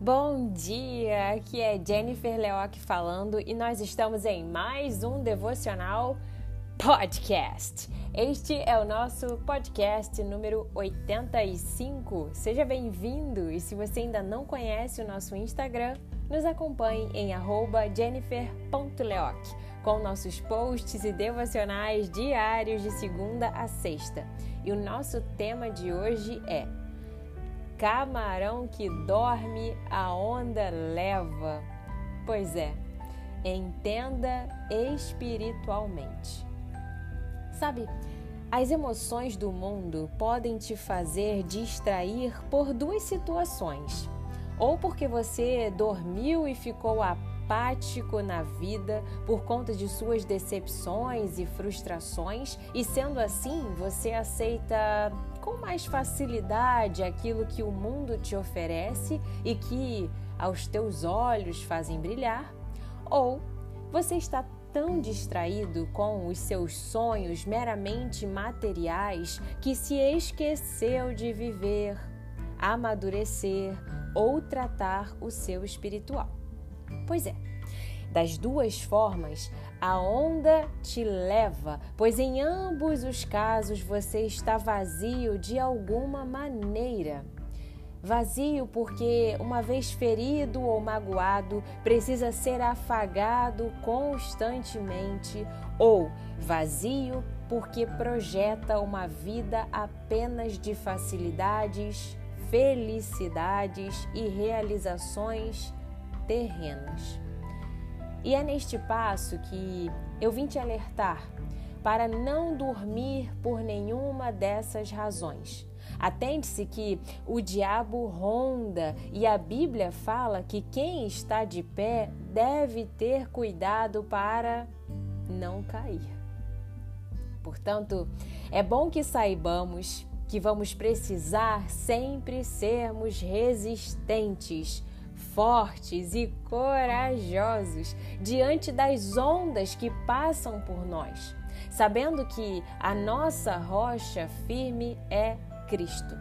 Bom dia, aqui é Jennifer Leoc falando e nós estamos em mais um devocional podcast. Este é o nosso podcast número 85. Seja bem-vindo e se você ainda não conhece o nosso Instagram, nos acompanhe em jennifer.leoc com nossos posts e devocionais diários de segunda a sexta. E o nosso tema de hoje é Camarão que dorme, a onda leva. Pois é, entenda espiritualmente. Sabe, as emoções do mundo podem te fazer distrair por duas situações. Ou porque você dormiu e ficou apático na vida por conta de suas decepções e frustrações, e sendo assim, você aceita com mais facilidade aquilo que o mundo te oferece e que aos teus olhos fazem brilhar, ou você está tão distraído com os seus sonhos meramente materiais que se esqueceu de viver, amadurecer ou tratar o seu espiritual. Pois é, das duas formas, a onda te leva, pois em ambos os casos você está vazio de alguma maneira. Vazio porque, uma vez ferido ou magoado, precisa ser afagado constantemente, ou vazio porque projeta uma vida apenas de facilidades, felicidades e realizações terrenas. E é neste passo que eu vim te alertar para não dormir por nenhuma dessas razões. Atente-se que o diabo ronda e a Bíblia fala que quem está de pé deve ter cuidado para não cair. Portanto, é bom que saibamos que vamos precisar sempre sermos resistentes fortes e corajosos diante das ondas que passam por nós, sabendo que a nossa rocha firme é Cristo.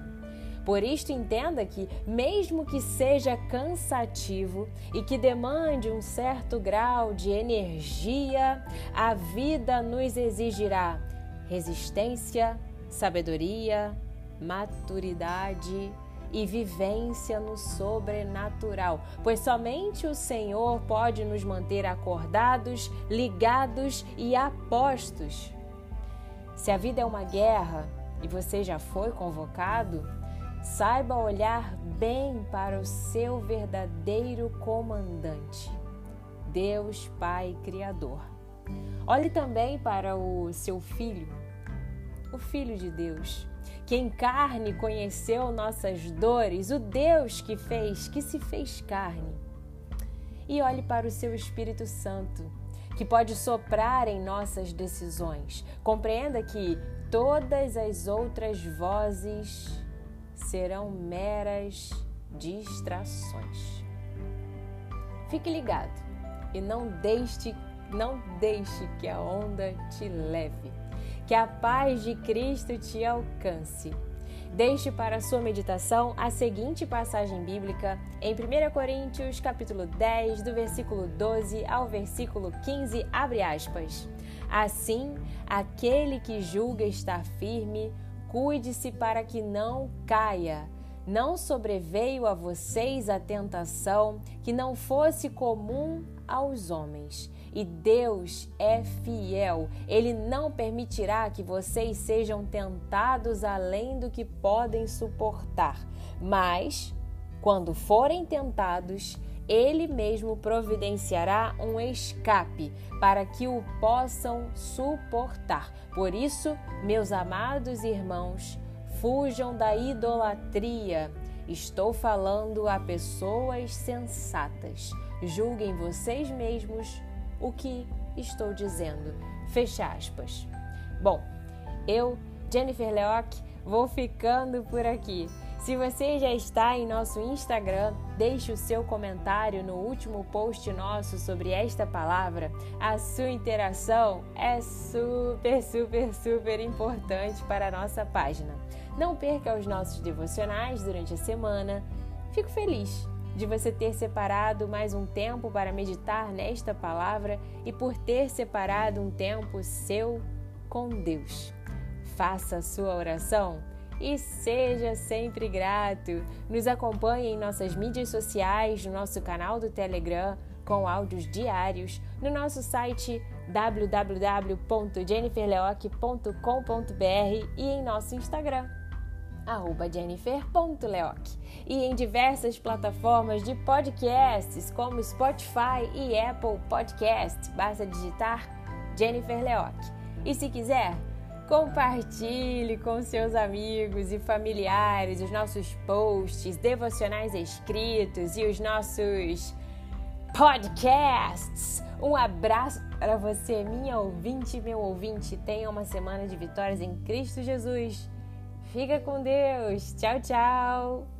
Por isto, entenda que, mesmo que seja cansativo e que demande um certo grau de energia, a vida nos exigirá resistência, sabedoria, maturidade e vivência no sobrenatural, pois somente o Senhor pode nos manter acordados, ligados e apostos. Se a vida é uma guerra e você já foi convocado, saiba olhar bem para o seu verdadeiro comandante, Deus Pai Criador. Olhe também para o seu filho, o Filho de Deus que em carne conheceu nossas dores, o Deus que fez, que se fez carne. E olhe para o seu Espírito Santo, que pode soprar em nossas decisões. Compreenda que todas as outras vozes serão meras distrações. Fique ligado e não deixe, não deixe que a onda te leve. Que a paz de Cristo te alcance. Deixe para sua meditação a seguinte passagem bíblica em 1 Coríntios, capítulo 10, do versículo 12 ao versículo 15, abre aspas. Assim, aquele que julga estar firme, cuide-se para que não caia. Não sobreveio a vocês a tentação que não fosse comum aos homens e Deus é fiel. Ele não permitirá que vocês sejam tentados além do que podem suportar. Mas, quando forem tentados, ele mesmo providenciará um escape para que o possam suportar. Por isso, meus amados irmãos, fujam da idolatria. Estou falando a pessoas sensatas. Julguem vocês mesmos o que estou dizendo. Fecha aspas. Bom, eu, Jennifer Leoc, vou ficando por aqui. Se você já está em nosso Instagram, deixe o seu comentário no último post nosso sobre esta palavra. A sua interação é super, super, super importante para a nossa página. Não perca os nossos devocionais durante a semana. Fico feliz de você ter separado mais um tempo para meditar nesta palavra e por ter separado um tempo seu com Deus. Faça a sua oração e seja sempre grato. Nos acompanhe em nossas mídias sociais, no nosso canal do Telegram, com áudios diários, no nosso site www.jenniferleoc.com.br e em nosso Instagram, jennifer.leoc. E em diversas plataformas de podcasts, como Spotify e Apple Podcast. Basta digitar Jennifer Leoc. E se quiser, Compartilhe com seus amigos e familiares os nossos posts, devocionais escritos e os nossos podcasts. Um abraço para você, minha ouvinte, meu ouvinte. Tenha uma semana de vitórias em Cristo Jesus. Fica com Deus. Tchau, tchau.